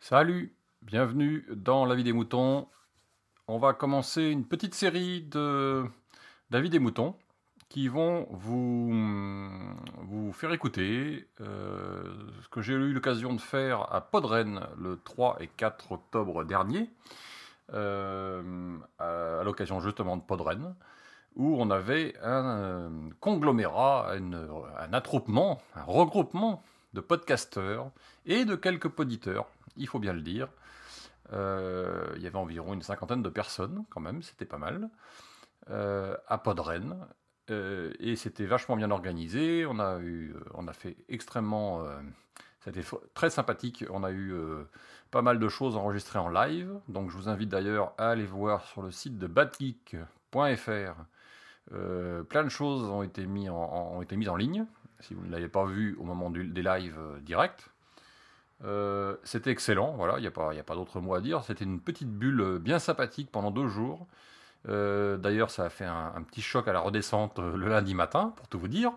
Salut, bienvenue dans La vie des moutons. On va commencer une petite série de d'avis des moutons qui vont vous, faire écouter euh, ce que j'ai eu l'occasion de faire à Podren le 3 et 4 octobre dernier, euh, à, à l'occasion justement de Podren, où on avait un euh, conglomérat, un attroupement, un regroupement de podcasteurs et de quelques poditeurs, il faut bien le dire. Euh, il y avait environ une cinquantaine de personnes, quand même, c'était pas mal, euh, à Podren. Et c'était vachement bien organisé. On a, eu, on a fait extrêmement. c'était très sympathique. On a eu pas mal de choses enregistrées en live. Donc je vous invite d'ailleurs à aller voir sur le site de badgeek.fr. Euh, plein de choses ont été, mises en ligne. Si vous ne l'avez pas vu au moment des lives euh, directs. Euh, c'était excellent, voilà, il n'y a pas, pas d'autre mot à dire. C'était une petite bulle bien sympathique pendant deux jours. D'ailleurs, ça a fait un, petit choc à la redescente le lundi matin, pour tout vous dire.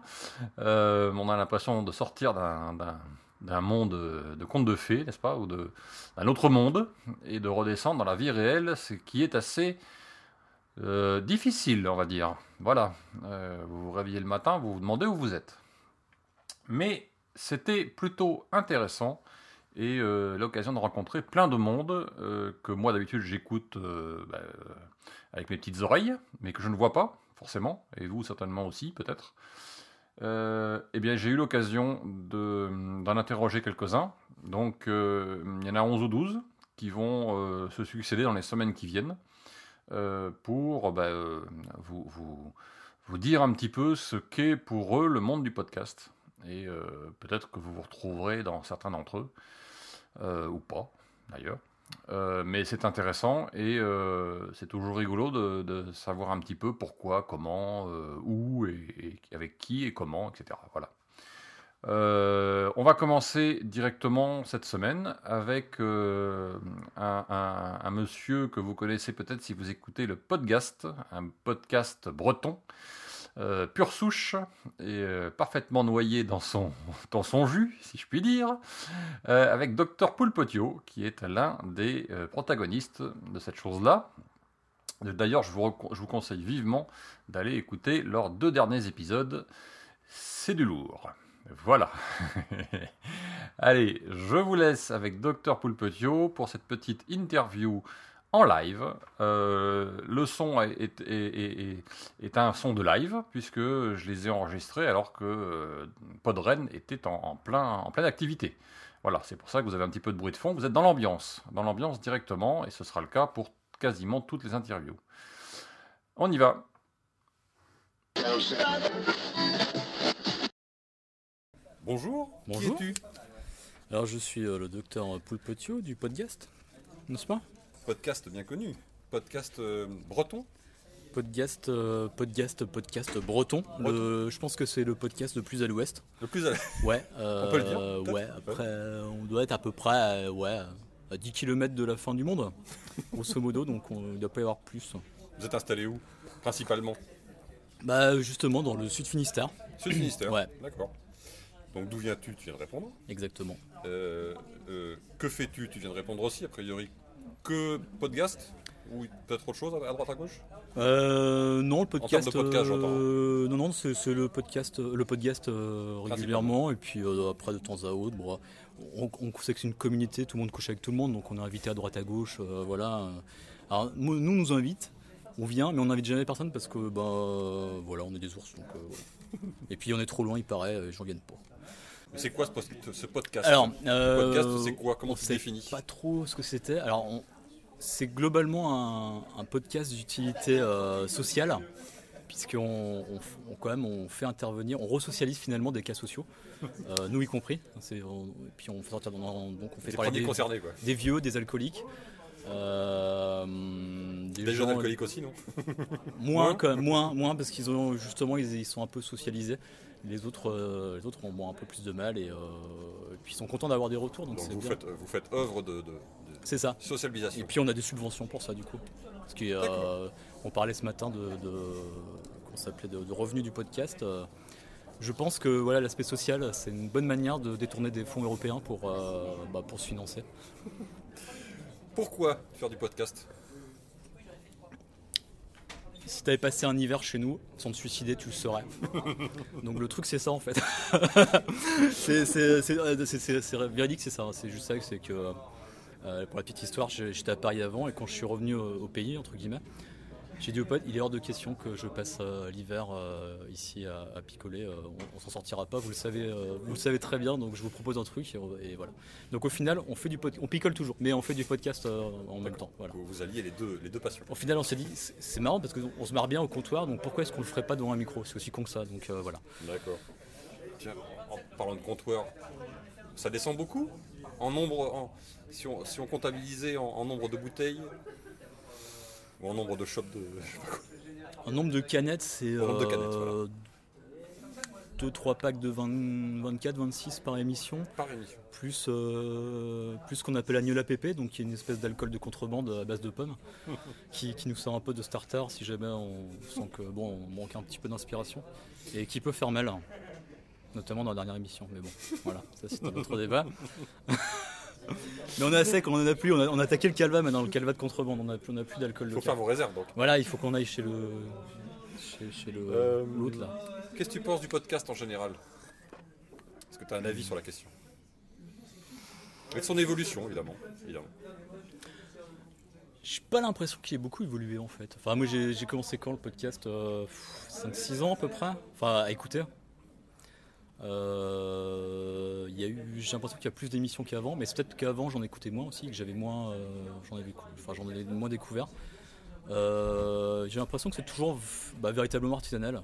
On a l'impression de sortir d'un- monde de contes de fées, n'est-ce pas, ou d'un autre monde, et de redescendre dans la vie réelle, ce qui est assez euh, difficile, on va dire. Voilà, Euh, vous vous réveillez le matin, vous vous demandez où vous êtes. Mais c'était plutôt intéressant et euh, l'occasion de rencontrer plein de monde que moi d'habitude j'écoute bah, avec mes petites oreilles, mais que je ne vois pas forcément, et vous certainement aussi peut-être. Eh bien j'ai eu l'occasion de- d'en interroger quelques-uns, donc il y en a 11 ou 12 qui vont se succéder dans les semaines qui viennent pour bah, euh, vous, vous, vous dire un petit peu ce qu'est pour eux le monde du podcast. Et euh, peut-être que vous vous retrouverez dans certains d'entre eux, euh, ou pas d'ailleurs. Euh, mais c'est intéressant et euh, c'est toujours rigolo de, savoir un petit peu pourquoi, comment, euh, où et avec qui et comment, etc. Voilà. Euh, on va commencer directement cette semaine avec euh, un, monsieur que vous connaissez peut-être si vous écoutez le podcast, un podcast breton, euh, pure souche et parfaitement noyé dans son, dans son jus, si je puis dire, avec Dr Poulpotio, qui est l'un des protagonistes de cette chose-là. D'ailleurs, je je vous conseille vivement d'aller écouter leurs deux derniers épisodes. C'est du lourd. Voilà. Allez, je vous laisse avec Dr Poulpetio pour cette petite interview en live. Euh, le son est, un son de live, puisque je les ai enregistrés alors que euh, Podren était plein, en pleine activité. Voilà, c'est pour ça que vous avez un petit peu de bruit de fond. Vous êtes dans l'ambiance, dans l'ambiance directement, et ce sera le cas pour quasiment toutes les interviews. On y va. Bonjour. Bonjour. Qui es-tu Alors je suis euh, le docteur Poulpetio du podcast, n'est-ce pas? Podcast bien connu. Podcast euh, breton. Podcast, euh, podcast, podcast breton. Le- je pense que c'est le podcast le plus à l'ouest. Le plus à Ouais. On peut le dire, euh, peut-être Ouais. On peut. Après, euh, on doit être à peu près, euh, ouais, à 10 km de la fin du monde, grosso modo. Donc on- il ne doit pas y avoir plus. Vous êtes installé où Principalement? Bah justement dans le sud Finistère. Sud Finistère. Ouais. D'accord. Donc d'où viens-tu Tu viens de répondre. Exactement. Euh, euh, que fais-tu Tu viens de répondre aussi, a priori. Que podcast Ou peut-être autre chose à droite à gauche? Euh, non, le podcast. de podcast, j'entends. non, non, c'est c'est le podcast, le podcast régulièrement. Et puis après, de temps à autre, bon, on, on sait que c'est une communauté, tout le monde couche avec tout le monde, donc on est invité à droite à gauche. voilà. Alors, nous, nous, on nous invite, on vient, mais on n'invite jamais personne parce que, bah, voilà, on est des ours. Donc. Et puis on est trop loin, il paraît, et gens viennent pas. Mais c'est quoi ce, podcast Alors, euh, podcast, c'est quoi? Comment on tu définis? Pas trop ce que c'était. Alors, c'est globalement un, un podcast d'utilité euh, sociale, puisqu'on on, quand même on fait intervenir, on resocialise finalement des cas sociaux, euh, nous y compris. On- et puis on fait sortir, donc on fait Les parler des, concernés, quoi. des vieux, des alcooliques. euh, des Des jeunes gens- alcooliques aussi, non? Moins, Moins? quand même, moins, moins parce qu'ils ont justement ils, ils sont un peu socialisés. Les autres, euh, les autres ont bon, un peu plus de mal et, euh, et puis ils sont contents d'avoir des retours. Donc vous bien. faites, vous faites œuvre de, de- de C'est ça. socialisation. Et puis on a des subventions pour ça du coup. Parce qu'on D'accord. on parlait ce matin de, de- revenus du podcast. euh, je pense que voilà, l'aspect social, c'est une bonne manière de détourner des fonds européens pour, euh, bah, pour se financer. Pourquoi faire du podcast? Si tu avais passé un hiver chez nous sans te suicider, tu le serais. Donc le truc, c'est ça en fait. c'est véridique, c'est ça. C'est juste ça, c'est que euh, pour la petite histoire, j'étais à Paris avant et quand je suis revenu au, au pays, entre guillemets, j'ai dit au pote, il est hors de question que je passe euh, l'hiver euh, ici à, à picoler. euh, on, on s'en sortira pas, vous le savez, vous le savez très bien. Donc je vous propose un truc et, voilà. Donc au final, on fait du on picole toujours, mais on fait du podcast en même temps. Voilà. Vous alliez les deux, les deux passions. Au final, on s'est dit, c'est marrant parce qu'on se marre bien au comptoir, donc pourquoi est-ce qu'on le ferait pas devant un micro? C'est aussi con que ça, donc voilà. D'accord. Tiens, en parlant de comptoir, ça descend beaucoup? En nombre, en- si, on, si on comptabilisait en, en nombre de bouteilles Ou en nombre de shops de. je sais pas quoi. Un nombre de canettes, c'est Un nombre de canettes, voilà. 2-3 packs de 20 24, 26 par émission, Par émission. plus, euh, plus ce qu'on appelle Agnola PP, donc qui est une espèce d'alcool de contrebande à base de pommes, qui, qui nous sert un peu de starter si jamais on sent que bon, on manque un petit peu d'inspiration, et qui peut faire mal, notamment dans la dernière émission. Mais bon, voilà, ça c'est un autre débat. Mais on est à sec, on en a plus, on a, on a attaqué le calva maintenant, le calva de contrebande, on a, plus- on a plus d'alcool Il faut local. faire vos réserves donc. Voilà, il faut qu'on aille chez le. chez, chez le Euh, l'autre là. Qu'est-ce que tu penses du podcast en général? Est-ce que tu as un avis sur la question? Et de son évolution, évidemment. évidemment. J'ai pas l'impression qu'il ait beaucoup évolué en fait. Enfin, moi j'ai j'ai commencé quand le podcast? 5-6 ans à peu près. Enfin, à écouter. Euh, il y a eu, j'ai l'impression qu'il y a plus d'émissions qu'avant, mais c'est peut-être qu'avant j'en écoutais moins aussi, que j'avais moins, euh, j'en avais, enfin, j'en avais moins découvert. Euh, j'ai l'impression que c'est toujours bah, véritablement artisanal.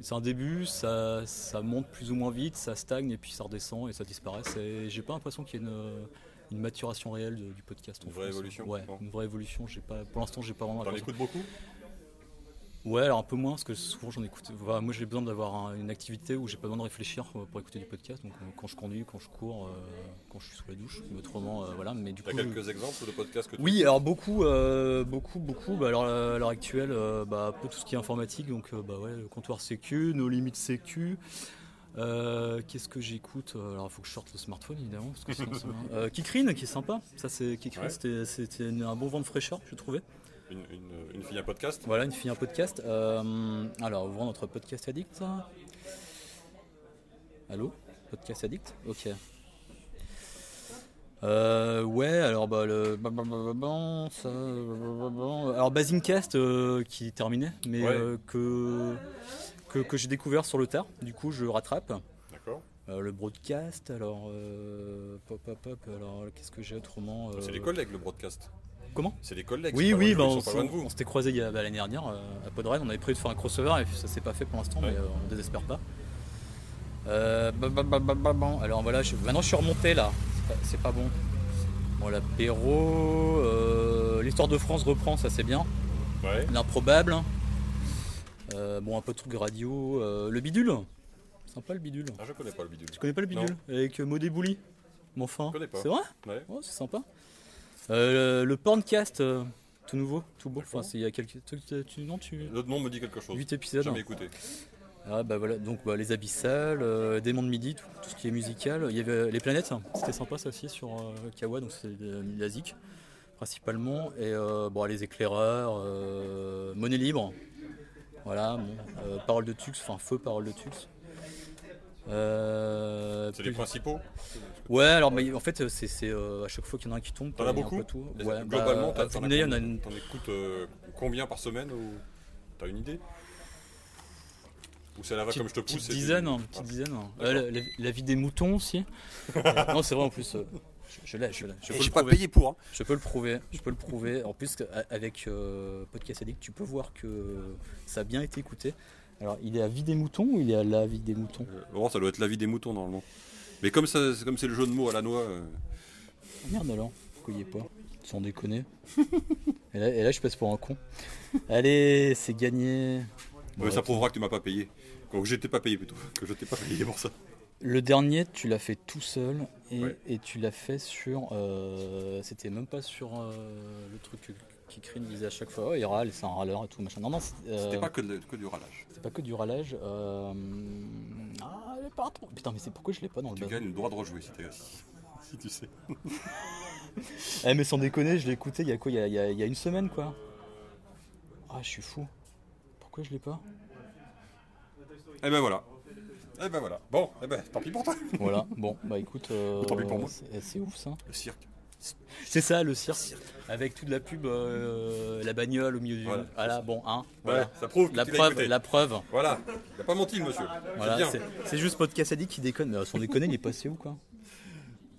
C'est un début, ça, ça monte plus ou moins vite, ça stagne et puis ça redescend et ça disparaît. J'ai pas l'impression qu'il y ait une, une maturation réelle de- du podcast. en Une vraie France. évolution, Ouais, une vraie évolution. J'ai pas, pour l'instant, j'ai pas vraiment. T'en écoutes beaucoup? Ouais, alors un peu moins parce que souvent j'en écoute. Voilà, moi j'ai besoin d'avoir un- une activité où j'ai pas besoin de réfléchir pour écouter du podcast. Donc euh, quand je conduis, quand je cours, euh, quand je suis sous la douche, mais autrement, euh, voilà. Mais du coup, quelques exemples de podcasts que tu oui, alors beaucoup, euh, beaucoup, beaucoup. Bah, alors à l'heure actuelle, bah, un peu tout ce qui est informatique, donc bah ouais, le comptoir sécu, nos limites sécu. Euh, Qu'est-ce que j'écoute? Alors il faut que je sorte le smartphone évidemment, parce que sinon marrant. Euh, Kikrine, qui est sympa. Ça c'est Kikrine, Ouais. c'était un bon vent de fraîcheur, je trouvais. Une, une, une fille à podcast Voilà, une fille, un podcast. Euh, alors, ouvrons notre podcast addict. Allô? Podcast addict? Ok. Euh, ouais, alors bah le ça, alors Basingcast euh, qui est terminé, mais Ouais. euh, que que, que j'ai découvert sur le tard. Du coup, je rattrape. D'accord. Euh, le broadcast, alors pop pop pop. Alors qu'est-ce que j'ai autrement C'est les collègues le broadcast. Comment C'est les collègues. oui, oui, bah, on, s'était croisés il y a- bah, l'année dernière euh, à Podred. On avait prévu de faire un crossover et ça s'est pas fait pour l'instant, Ouais. mais euh, on désespère pas. Euh, bah. Alors voilà, je- maintenant je suis remonté là. C'est pas, pas bon. Bon, l'apéro, euh, l'histoire de France reprend, ça c'est bien. Ouais. L'improbable. Bon, un peu de trucs radio. le bidule. Sympa le bidule. Ah, je connais pas le bidule. Tu connais pas le bidule Avec euh, Modé Bouli? Mon fin. Je connais pas. C'est vrai? Ouais. Oh, c'est sympa. Euh, le porncast, euh, tout nouveau, tout beau. Enfin, c'est il y a quelques. Tu, tu- tu- non, tu. L'autre nom me dit quelque chose. 8 épisodes. Jamais écouté. Ah, bah voilà, donc bah, les abyssales, euh, Démons de midi, tout, tout ce qui est musical. Il y avait euh, les planètes, c'était sympa ça aussi sur euh, Kawa, donc c'est de la musique principalement. Et euh, bon, les éclaireurs, euh, monnaie libre. Voilà, bon, euh, parole de Tux, enfin feu parole de Tux. Euh, C'est les principaux Ouais, alors mais en fait, c'est euh, à chaque fois qu'il y en a un qui tombe. T'en as beaucoup tout. Ouais, Globalement, bah, t'en une- T'en écoutes euh, combien par semaine ou t'as une idée Ou c'est la petite, comme je te pousse petite dizaine, hein, Ah, petite dizaine. Euh, la, la vie des moutons aussi. non, c'est vrai en plus. euh, je, je l'ai, je l'ai. Je peux le prouver. payé pour. hein. Je peux le prouver. Je peux le prouver. En plus, avec euh, Podcast Addict, tu peux voir que ça a bien été écouté. Alors, il est à vie des moutons ou il est à la vie des moutons Bon, ça doit être la vie des moutons normalement. Mais comme ça, c'est comme c'est le jeu de mots à la noix. euh, Ah, Merde alors, pourquoi il est pas Sans déconner. et, là, et là, je passe pour un con. Allez, c'est gagné. ouais, ça prouvera que tu m'as pas payé. Que j'étais pas payé plutôt. Que je t'ai pas payé pour ça. Le dernier, tu l'as fait tout seul et, Ouais. et tu l'as fait sur. euh, C'était même pas sur euh, le truc qui crie, disait à chaque fois, oh, il râle, c'est un râleur et tout, machin. Non, non, c'est, euh, C'était pas que, de- que du râlage. c'est pas que du râlage. euh, Ah, elle est pas trop. Putain, mais c'est pourquoi je l'ai pas dans le Tu gagnes le droit de rejouer si, si, si tu sais. Eh, mais sans déconner, je l'ai écouté il y a quoi il y a, il y a- il y a une semaine, quoi. Ah, je suis fou. Pourquoi je l'ai pas? Et ben voilà. Et ben voilà. Bon, eh ben, tant pis pour toi. Voilà, bon, bah écoute, euh, Tant pis pour moi. c'est ouf ça. Le cirque. C'est ça le cirque. Avec toute la pub, euh, la bagnole au milieu du. Voilà. Voilà, bon, hein. Voilà, Voilà. ça prouve La preuve, la preuve. Voilà. Il a pas menti, le monsieur. Voilà, c'est juste Podcast Addict qui déconne. Mais euh, sans déconner, il est passé où quoi?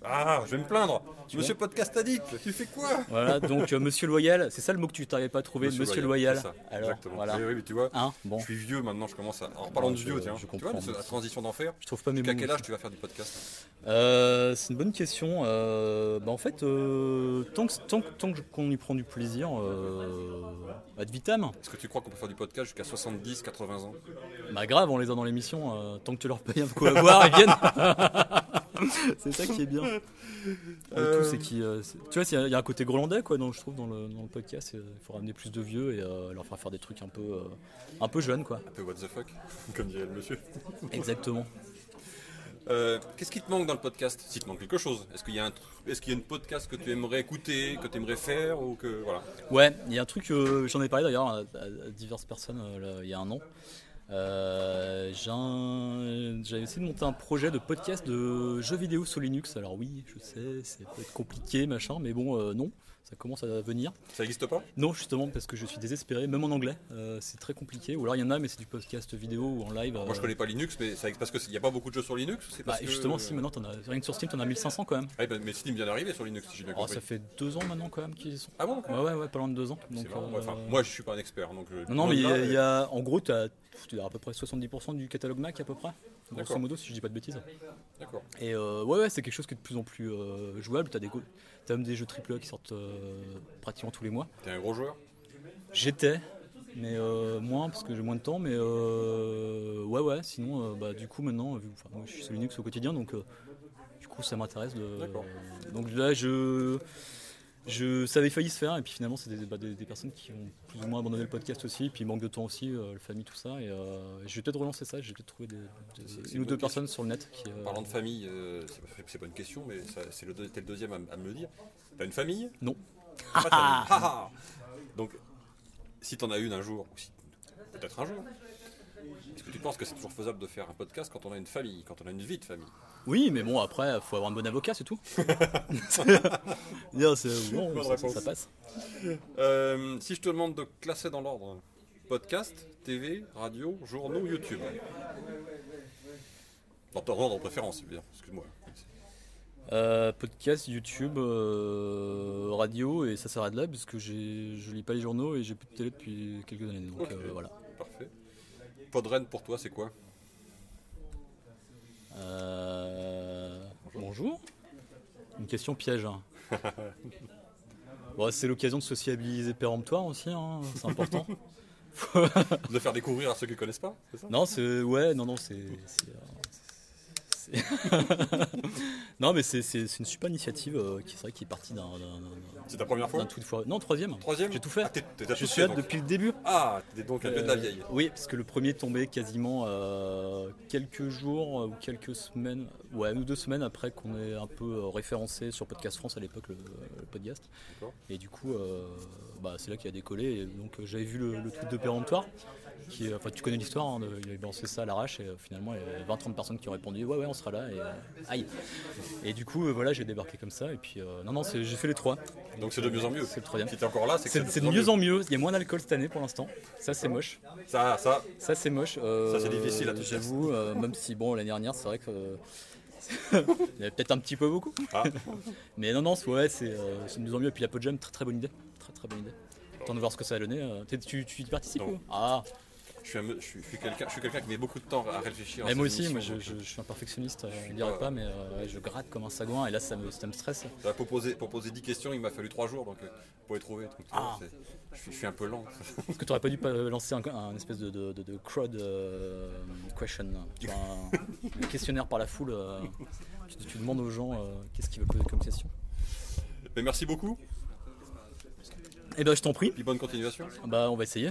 Ah, je vais me plaindre. Tu monsieur Podcast Addict, tu fais quoi Voilà, donc euh, Monsieur Loyal, c'est ça le mot que tu t'arrivais pas à trouver, Monsieur, Loyal. ça, Alors, exactement. voilà. Oui, oui, mais tu vois, Hein, bon, je suis vieux maintenant, je commence à. Parlons Ouais, de vieux, tiens. je tu vois, comprends. la transition d'enfer. je trouve pas mes Jusqu'à mots. quel âge tu vas faire du podcast Euh, c'est une bonne question. Euh, bah en fait, tant que- tant que- tant que- qu'on y prend du plaisir, ad vitam. Est-ce que tu crois qu'on peut faire du podcast jusqu'à 70, 80 ans Bah grave, on les a dans l'émission. tant que tu leur payes un coup à boire, ils viennent. c'est ça qui est bien. Euh, tout, c'est qui, euh, tu vois, il y, a- il y a un côté grolandais, quoi, donc, je trouve, dans le, dans le podcast. Il faut ramener plus de vieux et euh, leur faire faire des trucs un peu, euh, un peu jeunes, quoi. Un peu what the fuck, comme dirait le monsieur. Exactement. Euh, Qu'est-ce qui te manque dans le podcast? S'il te manque quelque chose, est-ce qu'il y a un est-ce qu'il y a une podcast que tu aimerais écouter, que tu aimerais faire ou que voilà? Ouais, il y a un truc, euh, j'en ai parlé d'ailleurs à, à- à diverses personnes euh, là, il y a un an. Euh, J'avais essayé de monter un projet de podcast de jeux vidéo sur Linux. Alors oui, je sais, c'est peut-être compliqué, machin, mais bon, euh, non, ça commence à venir. Ça n'existe pas? Non, justement, parce que je suis désespéré, même en anglais, euh, c'est très compliqué. Ou alors il y en a, mais c'est du podcast vidéo ou en live. Moi euh, je connais pas Linux, mais ça, parce qu'il n'y a pas beaucoup de jeux sur Linux. C'est bah, parce que- justement, si maintenant, t'en as, rien que sur Steam, t'en as 1500 quand même. Ah, bah, mais Steam vient d'arriver sur Linux, si j'ai bien Oh, compris. ça fait deux ans maintenant quand même qu'ils sont. Ah bon. Ouais, ouais, ouais, pas loin de deux ans. C'est Donc, marrant. euh, Ouais, enfin, moi je suis pas un expert, donc. je- Non, non, mais il y, a- Là, il y a, en gros, tu as, à peu près 70% du catalogue Mac, à peu près. Grosso modo, si je dis pas de bêtises. D'accord. Et euh, ouais, ouais, c'est quelque chose qui est de plus en plus euh, jouable. Tu as, même des jeux AAA qui sortent euh, pratiquement tous les mois. T'es un gros joueur? J'étais, mais euh, moins parce que j'ai moins de temps. Mais euh, ouais, ouais, sinon, bah, du coup, maintenant, vu, moi, je suis sur Linux au quotidien, donc du coup, ça m'intéresse de. D'accord. donc là, je. Je, ça avait failli se faire, et puis finalement, c'est des, bah, des- des personnes qui ont plus ou moins abandonné le podcast aussi, et puis manque de temps aussi, euh, la famille, tout ça. Et euh, je vais peut-être relancer ça, j'ai peut-être trouvé des, des- une ou deux personnes sur le net qui. euh, Parlant de famille, euh, c'est- pas une question, mais c'est le, le deuxième à, à me le dire. T'as une famille? Non. Pas de famille. Ha, ha. Donc, si t'en as une un jour, ou si, peut-être un jour, est-ce que tu penses que c'est toujours faisable de faire un podcast quand on a une famille, quand on a une vie de famille? Oui, mais bon, après, faut avoir un bon avocat, c'est tout. Dire, c'est- bon, ça, ça passe. Euh, Si je te demande de classer dans l'ordre, podcast, TV, radio, journaux, YouTube. Dans ton ordre de préférence, bien, excuse-moi. Euh, podcast, YouTube, euh, radio, et ça s'arrête là, parce que je lis pas les journaux et j'ai plus de télé depuis quelques années. Donc voilà. Parfait. Podren pour toi, c'est quoi Euh, bonjour. Une question piège. hein. Bon, c'est l'occasion de sociabiliser péremptoire aussi, hein, c'est important. De faire découvrir à ceux qui ne connaissent pas, c'est ça? Non, c'est ouais, non, non, c'est. c'est, euh, c'est- non, mais c'est une super initiative euh, qui vrai qui est partie d'un C'est ta première fois tweet. Non, troisième. Troisième J'ai tout fait. Ah, Je suis là depuis le début. Ah, t'es donc un vieux de la Euh, vieille. Oui, parce que le premier est tombé quasiment euh, quelques jours euh, ou quelques semaines, ouais, ou deux semaines après qu'on ait un peu euh, référencé sur Podcast France à l'époque le, le podcast. Et du coup, euh, bah, c'est là qu'il a décollé. Et donc euh, j'avais vu le, le tweet de péremptoire. Qui, enfin, tu connais l'histoire, hein, de- il avait lancé ça à l'arrache et euh, finalement il y avait 20-30 personnes qui ont répondu ouais ouais on sera là et euh, aïe et du coup euh, voilà j'ai débarqué comme ça et puis euh, non non j'ai fait les trois Donc c'est de mieux en mieux. c'est le troisième Si t'es encore là, c'est c'est de mieux en mieux il y a moins d'alcool cette année pour l'instant ça c'est moche Ça, ça, ça c'est moche. Euh, Ça, c'est difficile à tout J'avoue, euh, même si bon l'année dernière c'est vrai que euh, il y avait peut-être un petit peu beaucoup. Ah. Mais non non ouais c'est euh, de mieux en mieux. Et puis la Podjam très très bonne idée, très très bonne idée. Attends de voir ce que ça a donné. euh, tu, tu y participes ou? Ah, je suis, je suis, je suis quelqu'un qui met beaucoup de temps à réfléchir. à mais ces moi aussi, moi je, suis un perfectionniste, euh, Je on suis dirait pas- mais euh, je gratte comme un sagouin et là ça me, ça me stresse. Là, pour, poser, pour poser 10 questions, il m'a fallu 3 jours donc, euh, pour les trouver. Donc, Ah. je, suis, un peu lent. Est-ce que tu aurais pas dû lancer un, un espèce de, de, de- de crowd euh, question un, questionnaire par la foule tu, tu demandes aux gens qu'est-ce qu'ils veulent poser comme question. Mais merci beaucoup. Eh ben, je t'en prie. Puis bonne continuation. Bah, on va essayer.